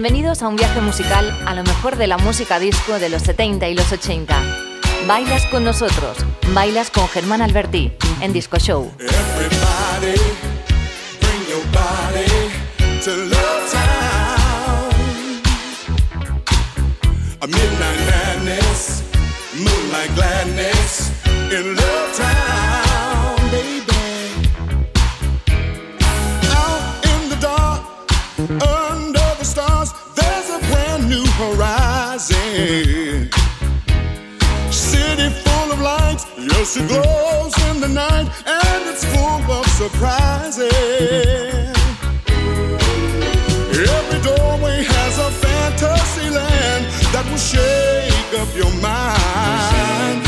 Bienvenidos a un viaje musical a lo mejor de la música disco de los 70 y los 80. Bailas con nosotros, bailas con Germán Alberti en Disco Show. Midnight madness, moonlight gladness in Love Town, City full of lights, yes, it glows in the night, and it's full of surprises. Every doorway has a fantasy land that will shake up your mind.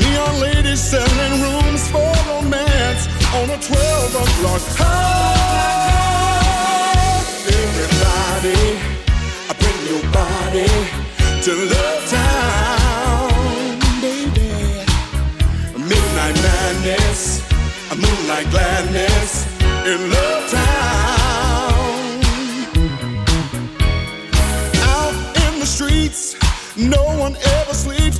Neon ladies selling rooms for romance on a 12 o'clock high. To Love Town, baby. Midnight madness, moonlight gladness in Love Town. Out in the streets, no one ever sleeps,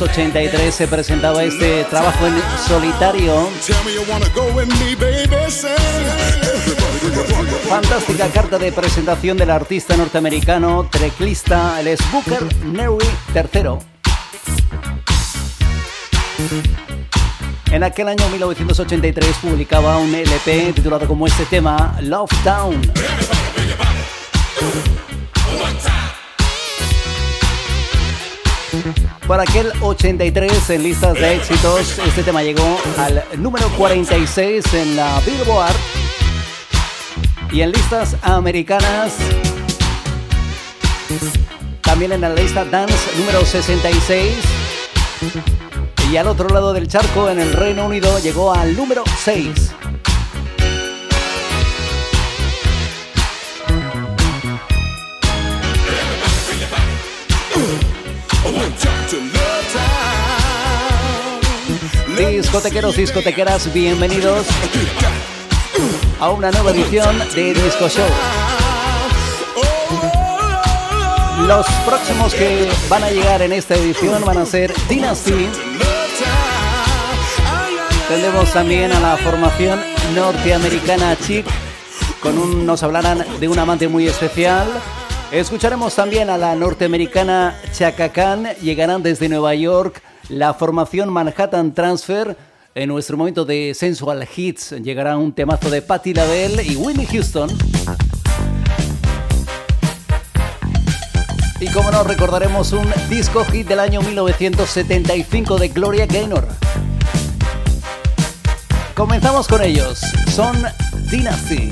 1983 se presentaba este trabajo en solitario. Fantástica carta de presentación del artista norteamericano, teclista, el es Booker Neri III. En aquel año 1983 publicaba un LP titulado como este tema, Love Town. Para aquel 83 en listas de éxitos, este tema llegó al número 46 en la Billboard y en listas americanas también en la lista Dance número 66 y al otro lado del charco en el Reino Unido llegó al número 6. Discotequeros, discotequeras, bienvenidos a una nueva edición de Disco Show. Los próximos que van a llegar en esta edición van a ser Dynasty. Tendremos también a la formación norteamericana Chic, con un, nos hablarán de un amante muy especial. Escucharemos también a la norteamericana Chaka Khan, llegarán desde Nueva York la formación Manhattan Transfer. En nuestro momento de Sensual Hits llegará un temazo de Patti LaBelle y Whitney Houston. Y como no, recordaremos un disco hit del año 1975 de Gloria Gaynor. Comenzamos con ellos. Son Dynasty.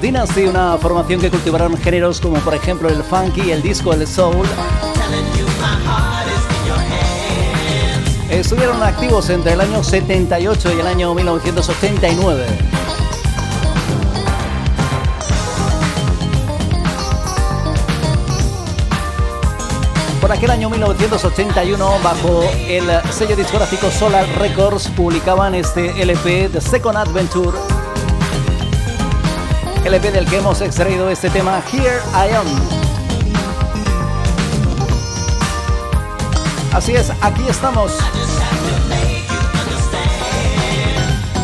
Dynasty, una formación que cultivaron géneros como por ejemplo el funky, el disco, el soul. Estuvieron activos entre el año 78 y el año 1989. Por aquel año 1981, bajo el sello discográfico Solar Records, publicaban este LP The Second Adventure LP del que hemos extraído este tema Here I Am. Así es, aquí estamos.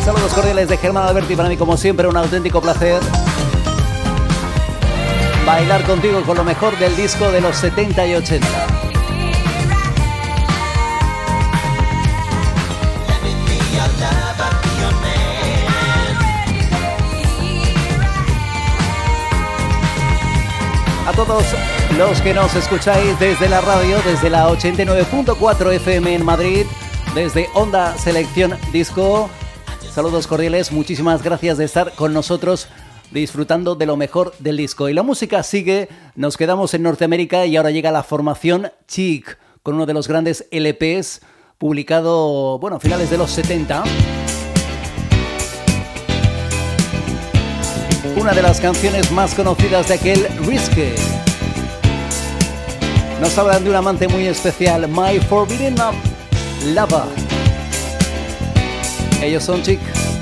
Saludos cordiales de Germán Alberti, para mí como siempre un auténtico placer bailar contigo con lo mejor del disco de los 70 y 80. Todos los que nos escucháis desde la radio, desde la 89.4 FM en Madrid, desde Onda Selección Disco. Saludos cordiales, muchísimas gracias de estar con nosotros disfrutando de lo mejor del disco. Y la música sigue, nos quedamos en Norteamérica y ahora llega la formación Chic, con uno de los grandes LPs publicado, bueno, a finales de los 70. Una de las canciones más conocidas de aquel Risque. Nos hablan de un amante muy especial, My Forbidden Lover. Ellos son chicos.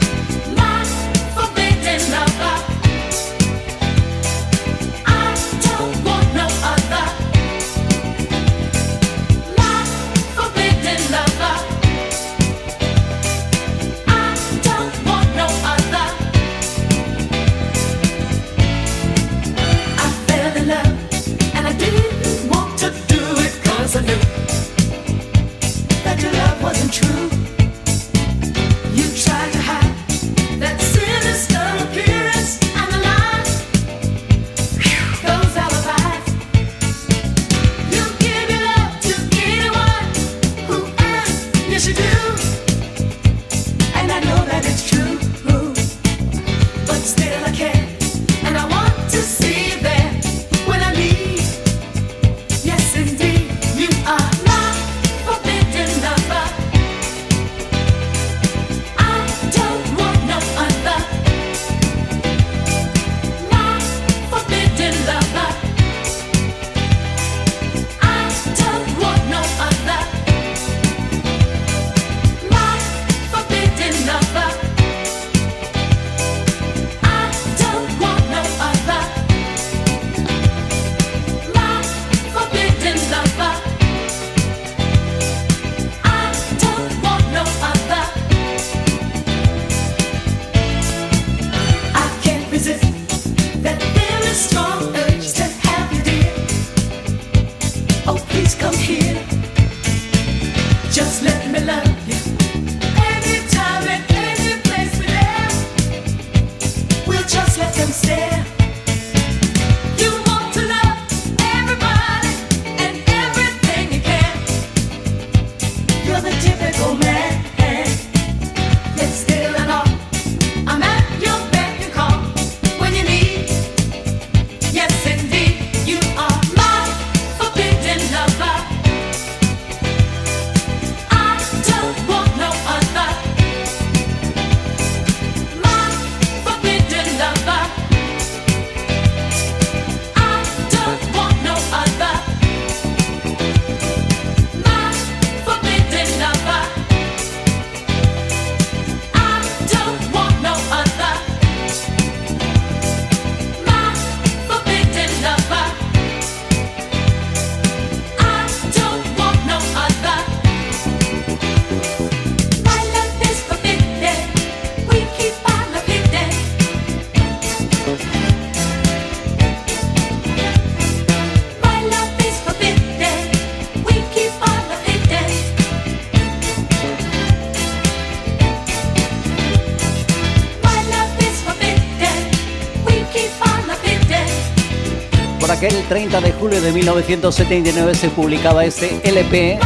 Julio de 1979 se publicaba este LP.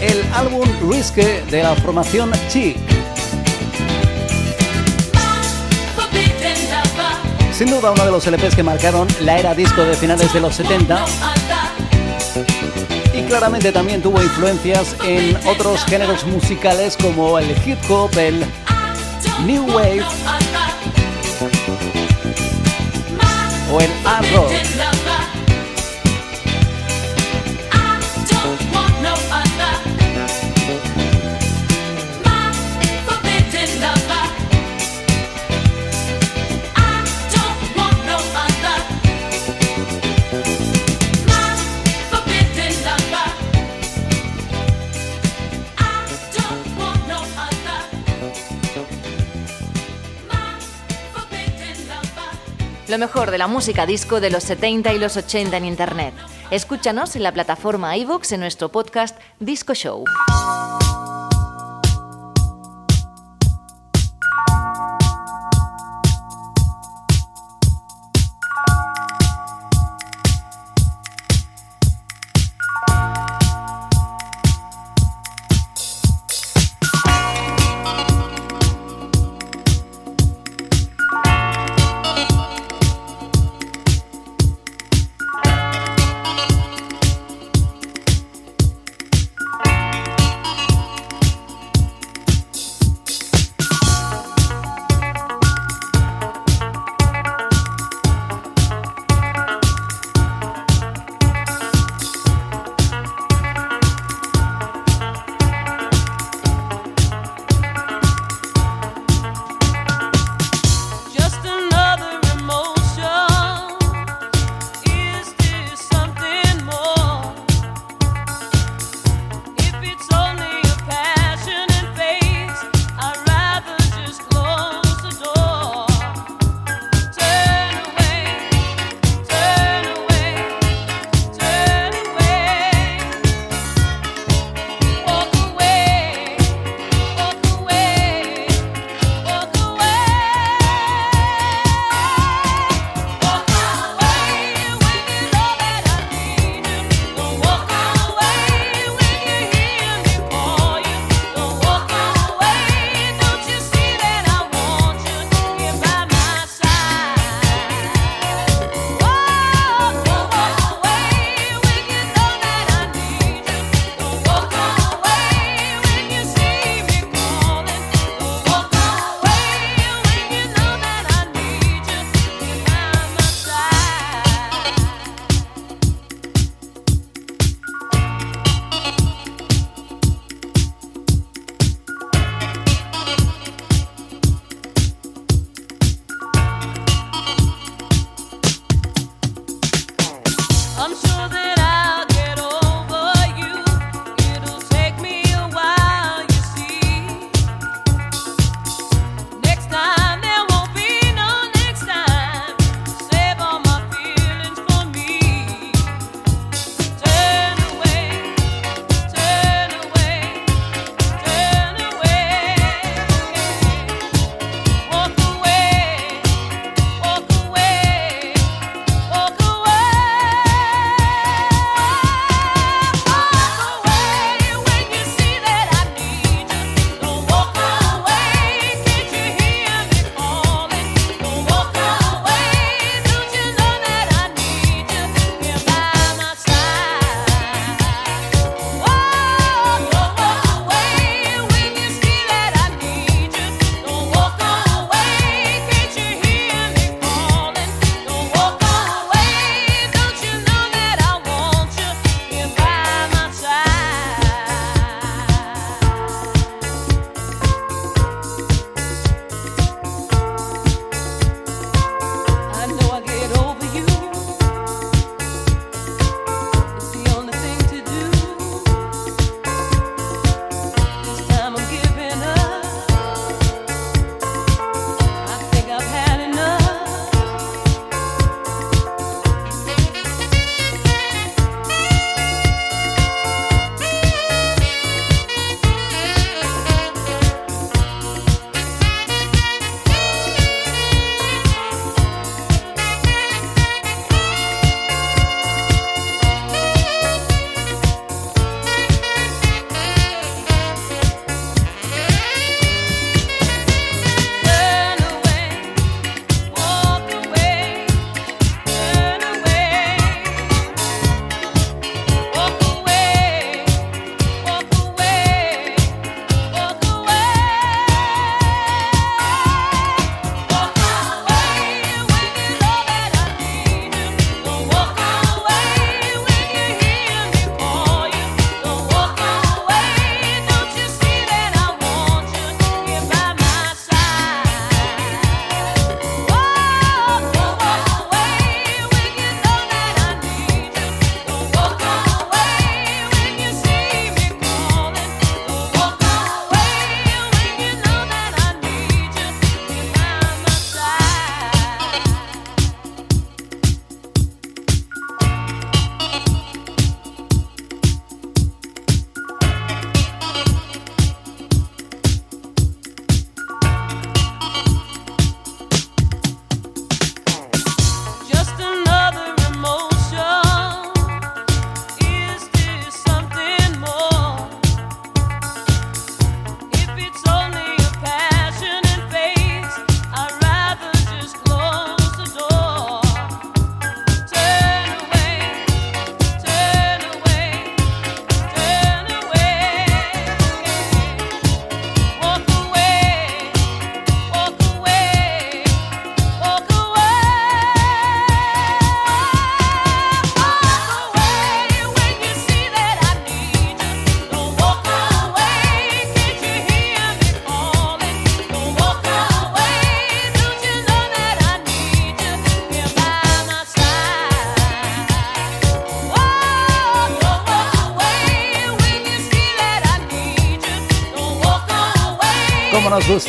El álbum Risque de la formación Chic. Sin duda uno de los LPs que marcaron la era disco de finales de los 70 y claramente también tuvo influencias en otros géneros musicales como el hip hop, el new wave o el Lo mejor de la música disco de los 70 y los 80 en Internet. Escúchanos en la plataforma iVoox en nuestro podcast Disco Show.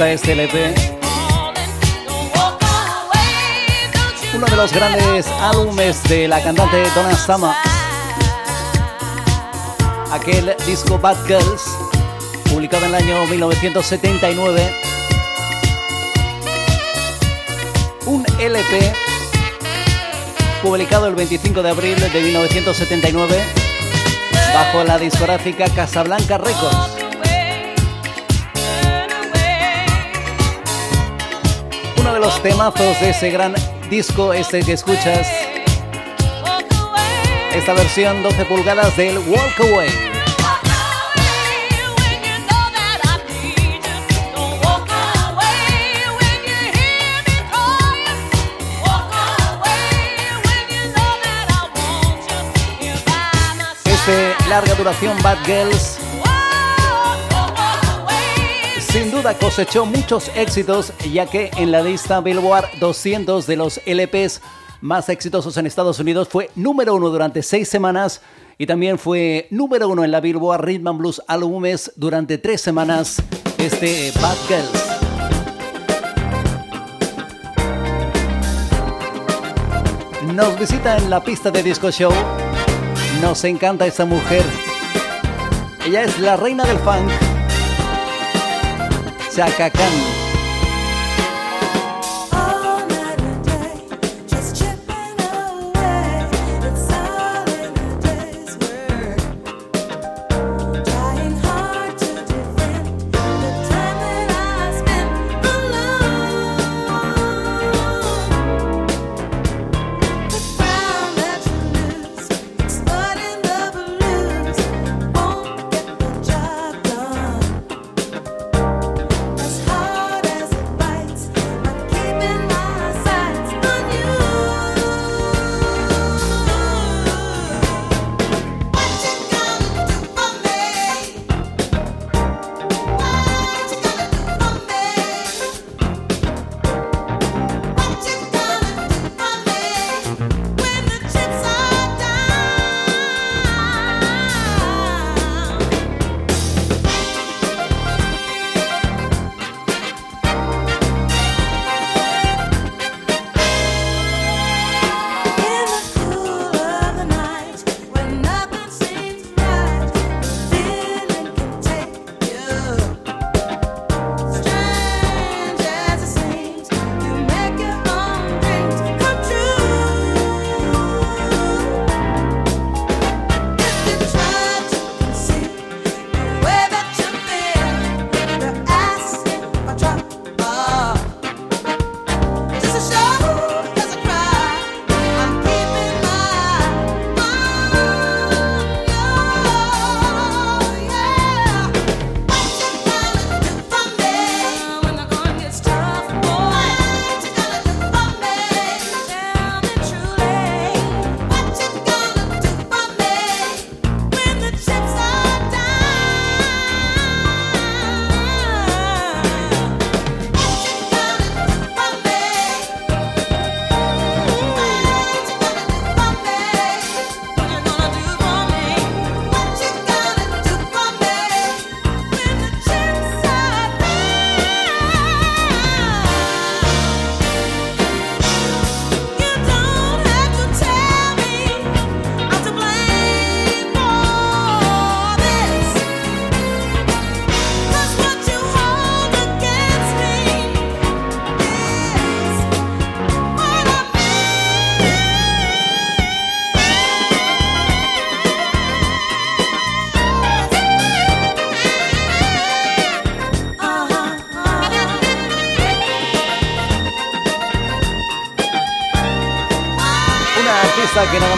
Este LP. Uno de los grandes álbumes de la cantante Donna Summer. Aquel disco Bad Girls, publicado en el año 1979. Un LP publicado el 25 de abril de 1979 bajo la discográfica Casablanca Records. Los temazos de ese gran disco, este que escuchas, esta versión 12 pulgadas del Walk Away. larga duración Bad Girls sin duda cosechó muchos éxitos ya que en la lista Billboard 200 de los LPs más exitosos en Estados Unidos fue número uno durante seis semanas y también fue número uno en la Billboard Rhythm and Blues Álbumes durante tres semanas este Bad Girls. Nos visita en la pista de Disco Show nos encanta esa mujer. Ella es la reina del funk. Chaka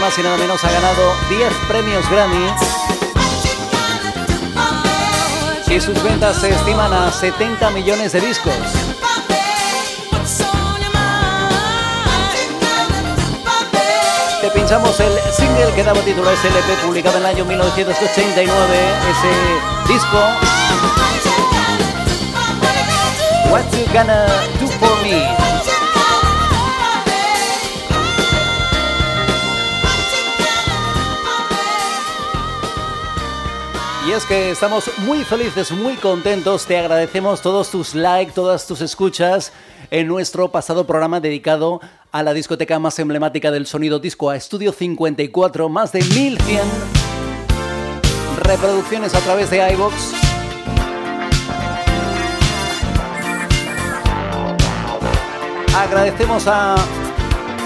más y nada menos ha ganado 10 premios Grammy. Y sus ventas se estiman a 70 millones de discos. Te pinchamos el single que daba título a ese LP publicado en el año 1989, ese disco. What You Gonna Do For Me. Que estamos muy felices, muy contentos. Te agradecemos todos tus likes, todas tus escuchas en nuestro pasado programa dedicado a la discoteca más emblemática del sonido disco, a Estudio 54, más de 1100 reproducciones a través de iBox. Agradecemos a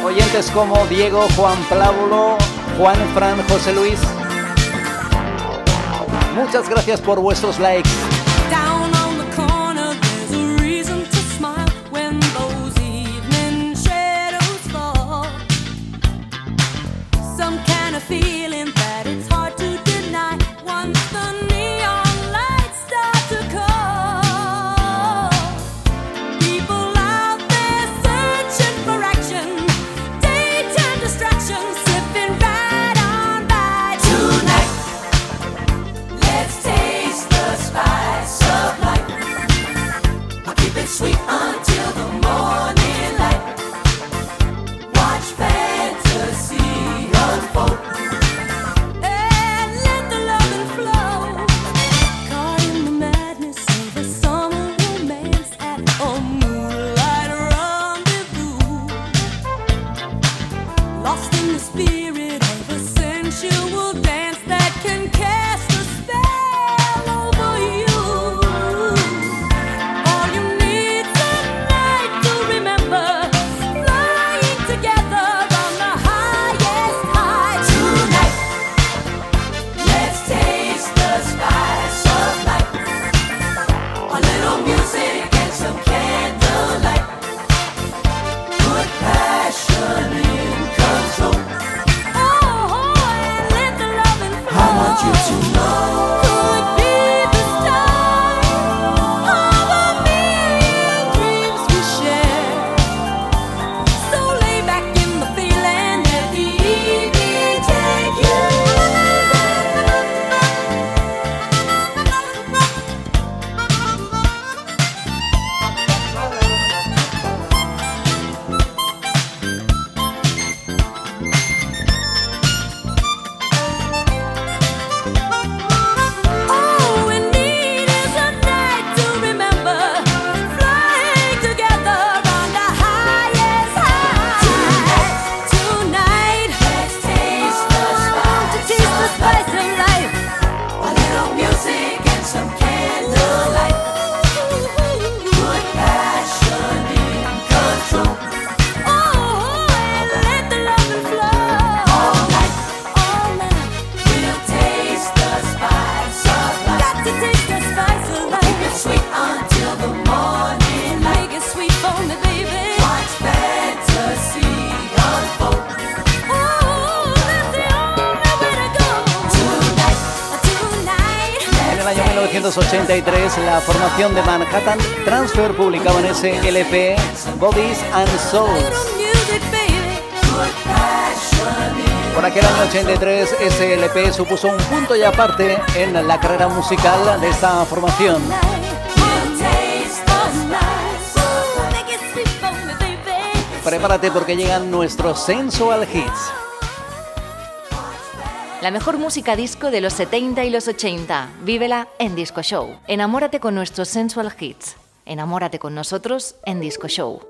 oyentes como Diego, Juan Plábulo, Juan Fran, José Luis. Muchas gracias por vuestros likes. Ese LP Bodies and Souls. Por aquel año 83 ese LP supuso un punto y aparte en la carrera musical de esta formación. Prepárate porque llegan nuestros Sensual Hits. La mejor música disco de los 70 y los 80. Vívela en Disco Show. Enamórate con nuestros sensual hits. Enamórate con nosotros en Disco Show.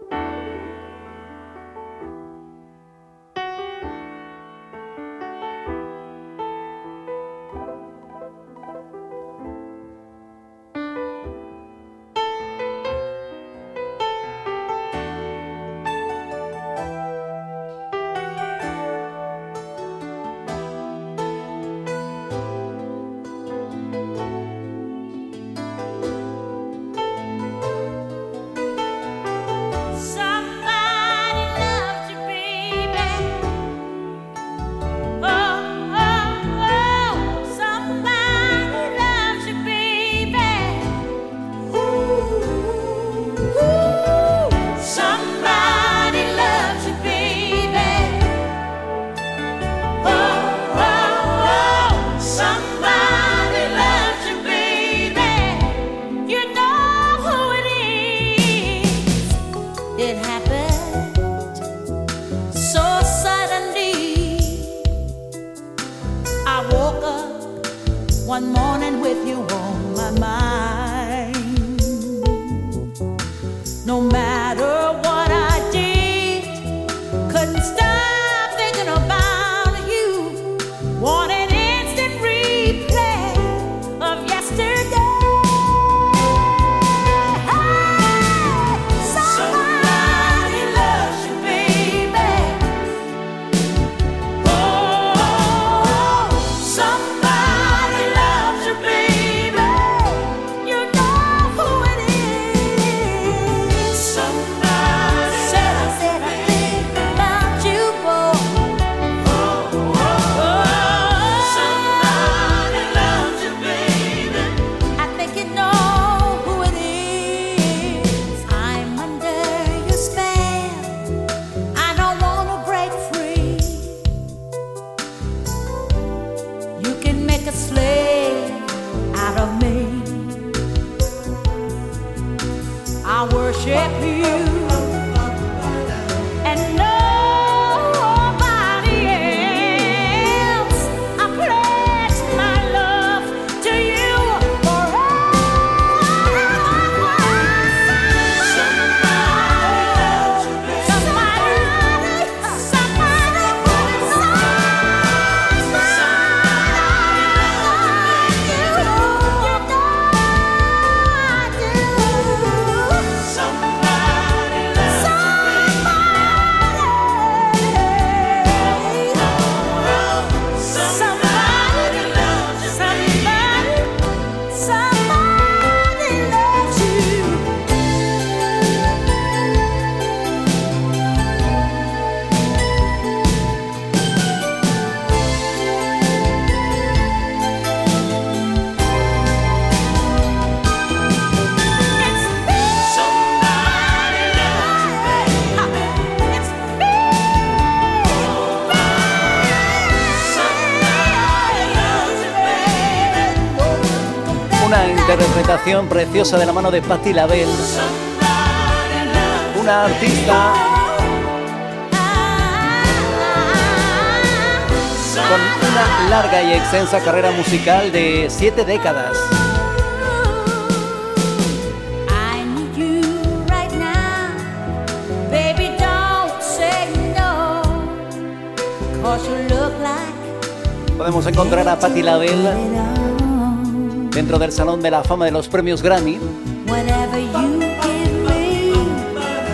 Interpretación preciosa de la mano de Patti LaBelle, una artista con una larga y extensa carrera musical de siete décadas. Podemos encontrar a Patti LaBelle dentro del Salón de la Fama de los Premios Grammy.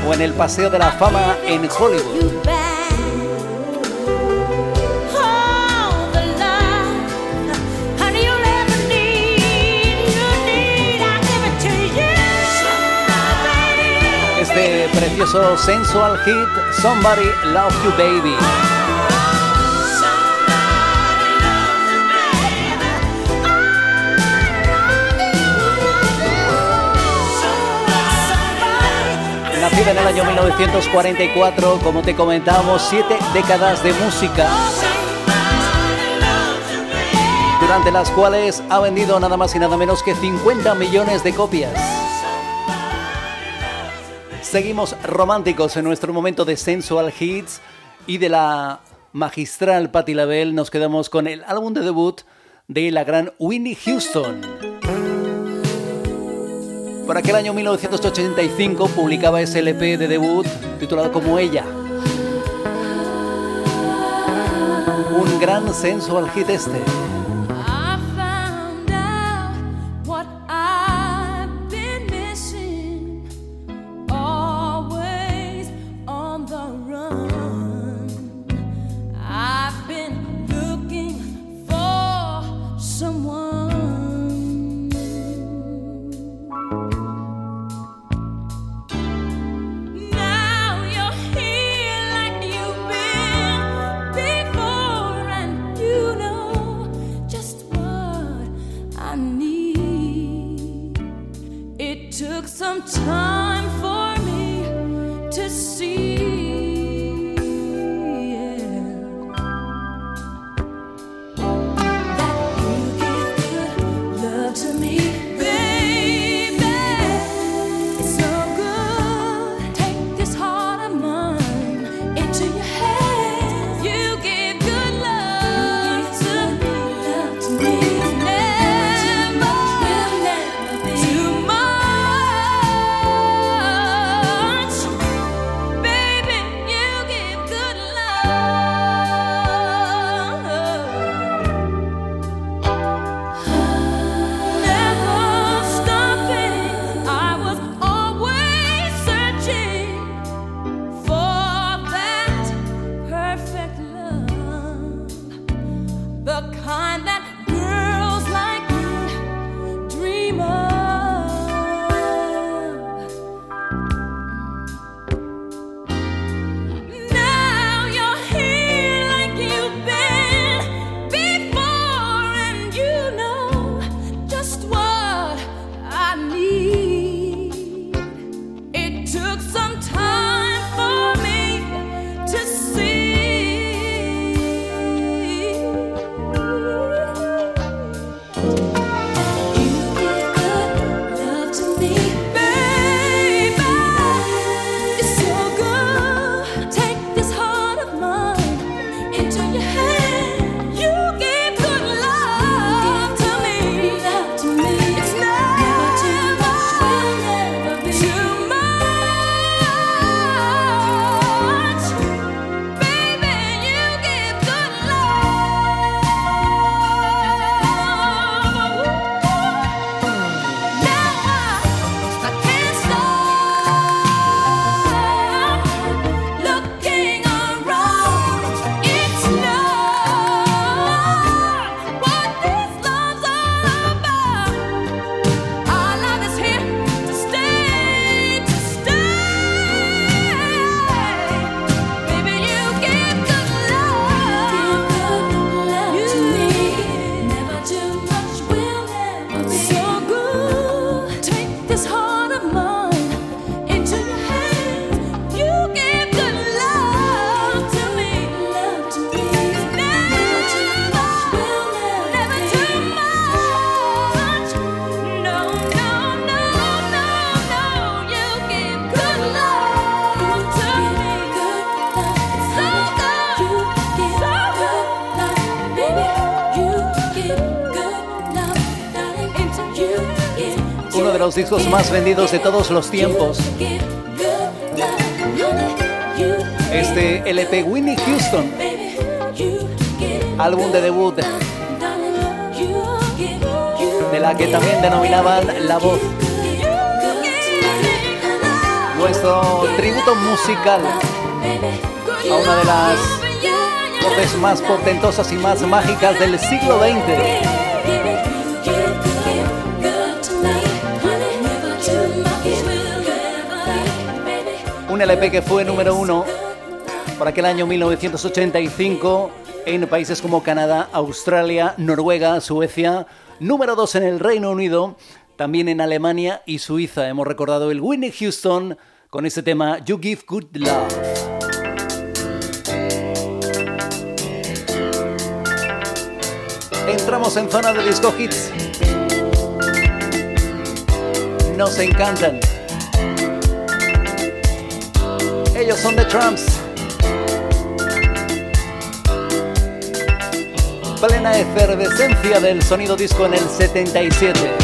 O en el Paseo de la Fama en Hollywood. Este precioso sensual hit, Somebody Love You Baby. En el año 1944, como te comentábamos, siete décadas de música, durante las cuales ha vendido nada más y nada menos que 50 millones de copias. Seguimos románticos en nuestro momento de sensual hits y de la magistral Patti LaBelle nos quedamos con el álbum de debut de la gran Winnie Houston. Por aquel año 1985 publicaba ese LP de debut titulado como Ella. Un gran sensual hit este. Discos más vendidos de todos los tiempos. Este LP Winnie Houston, álbum de debut, de la que también denominaban La Voz. Nuestro tributo musical a una de las voces más portentosas y más mágicas del siglo XX. Un LP que fue número uno por aquel año 1985 en países como Canadá, Australia, Noruega, Suecia, número dos en el Reino Unido, también en Alemania y Suiza. Hemos recordado el Winnie Houston con este tema You Give Good Love. Entramos en zona de disco hits. Nos encantan. Ellos son The Trumps. Plena efervescencia del sonido disco en el 77.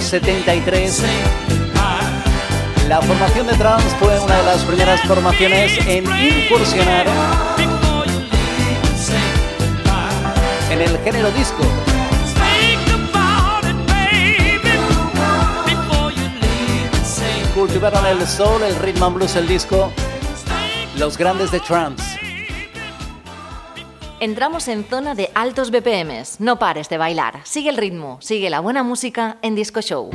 1973. La formación de trans fue una de las primeras formaciones en incursionar en el género disco. Cultivaron el soul, el rhythm and blues, el disco, los grandes de trance. Entramos en zona de altos BPMs. No pares de bailar. Sigue el ritmo, sigue la buena música en Disco Show.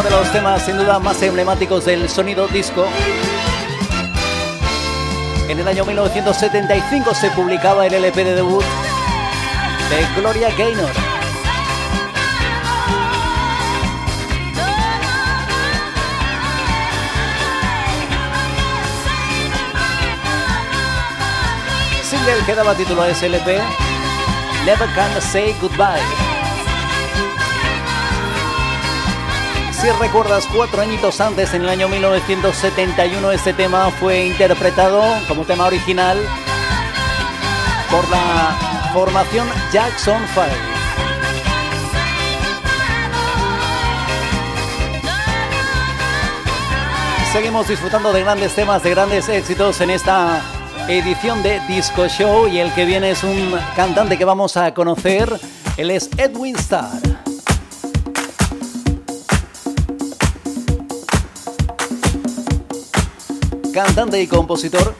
Uno de los temas sin duda más emblemáticos del sonido disco. En el año 1975 se publicaba el LP de debut de Gloria Gaynor. Single que daba título a ese LP, Never Can Say Goodbye. Si recuerdas, cuatro añitos antes, en el año 1971, este tema fue interpretado como tema original por la formación Jackson 5. Seguimos disfrutando de grandes temas, de grandes éxitos en esta edición de Disco Show y el que viene es un cantante que vamos a conocer. Él es Edwin Starr. Cantante y compositor,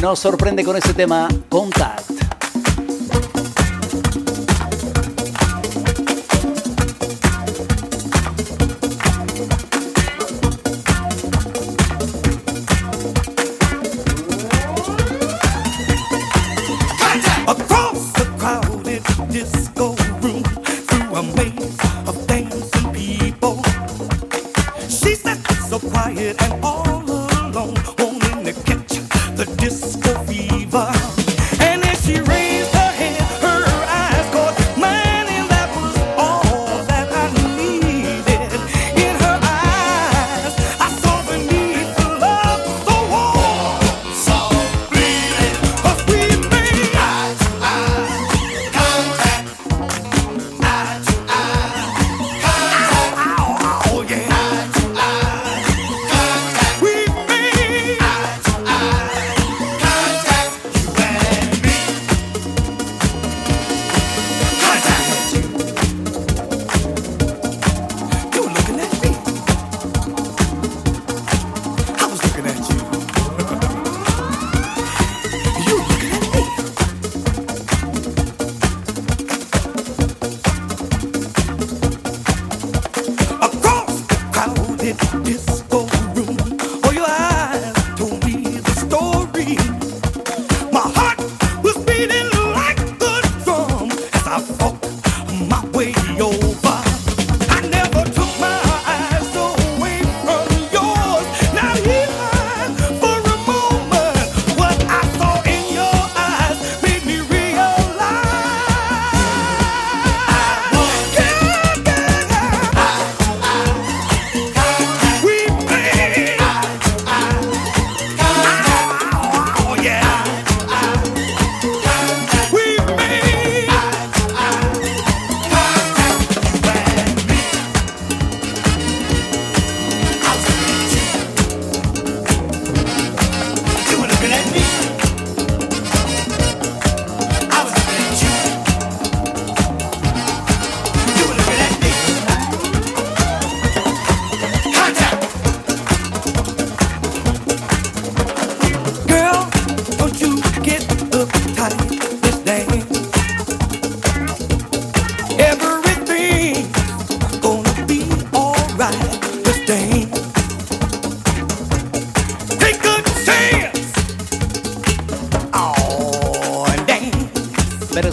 nos sorprende con este tema Contact.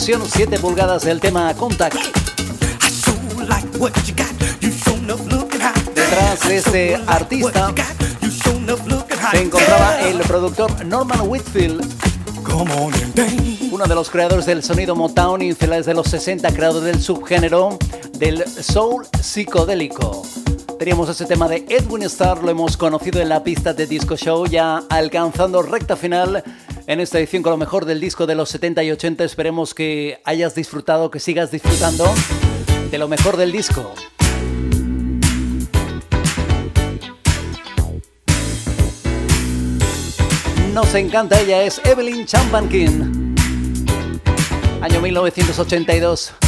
Versión 7 pulgadas del tema Contact. Detrás de este artista se encontraba el productor Norman Whitfield, uno de los creadores del sonido Motown y finales de los 60, creador del subgénero del soul psicodélico. Teníamos ese tema de Edwin Starr, lo hemos conocido en la pista de Disco Show, ya alcanzando recta final en esta edición con lo mejor del disco de los 70 y 80. Esperemos que hayas disfrutado, que sigas disfrutando de lo mejor del disco. Nos encanta, ella es Evelyn Champankin. Año 1982.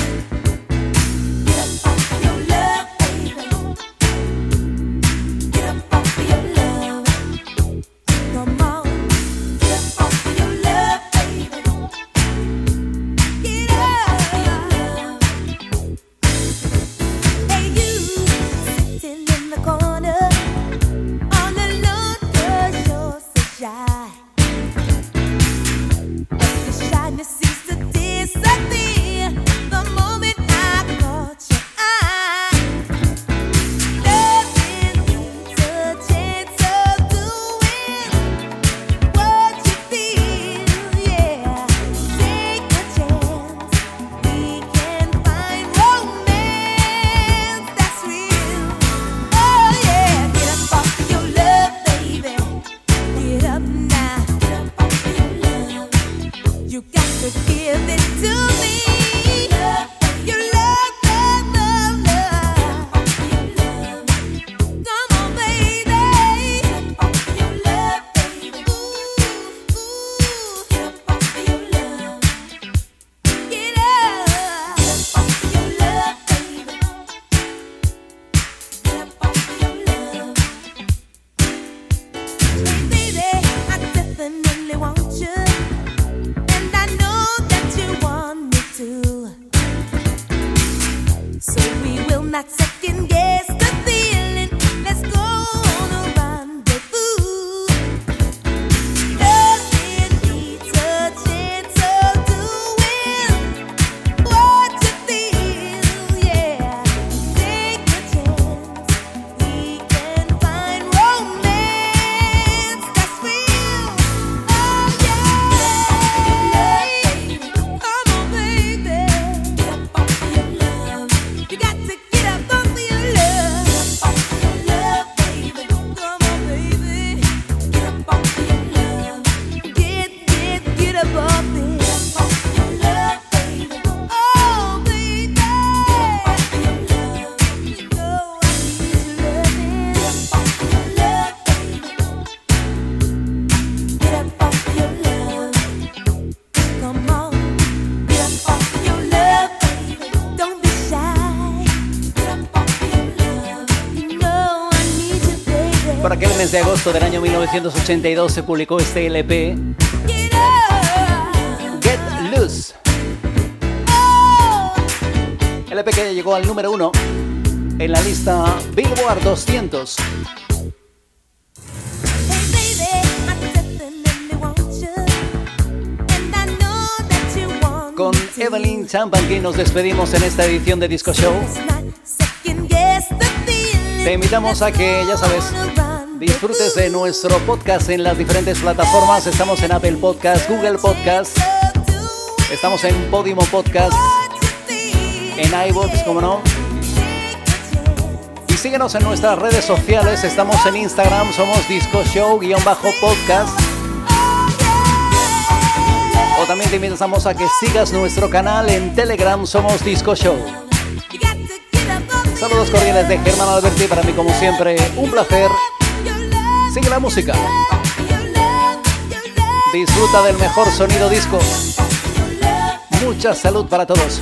De agosto del año 1982 se publicó este LP, Get Loose. LP que llegó al número uno en la lista Billboard 200. Con Evelyn Champagne nos despedimos en esta edición de Disco Show. Te invitamos a que, ya sabes, disfrutes de nuestro podcast en las diferentes plataformas. Estamos en Apple Podcast, Google Podcast, estamos en Podimo Podcast, en iVoox, como no. Y síguenos en nuestras redes sociales. Estamos en Instagram, somos Disco Show-podcast. O también te invitamos a que sigas nuestro canal en Telegram, somos Disco Show. Saludos cordiales de Germán Alberti, para mí como siempre un placer Sigue la música. Disfruta del mejor sonido disco. Mucha salud para todos.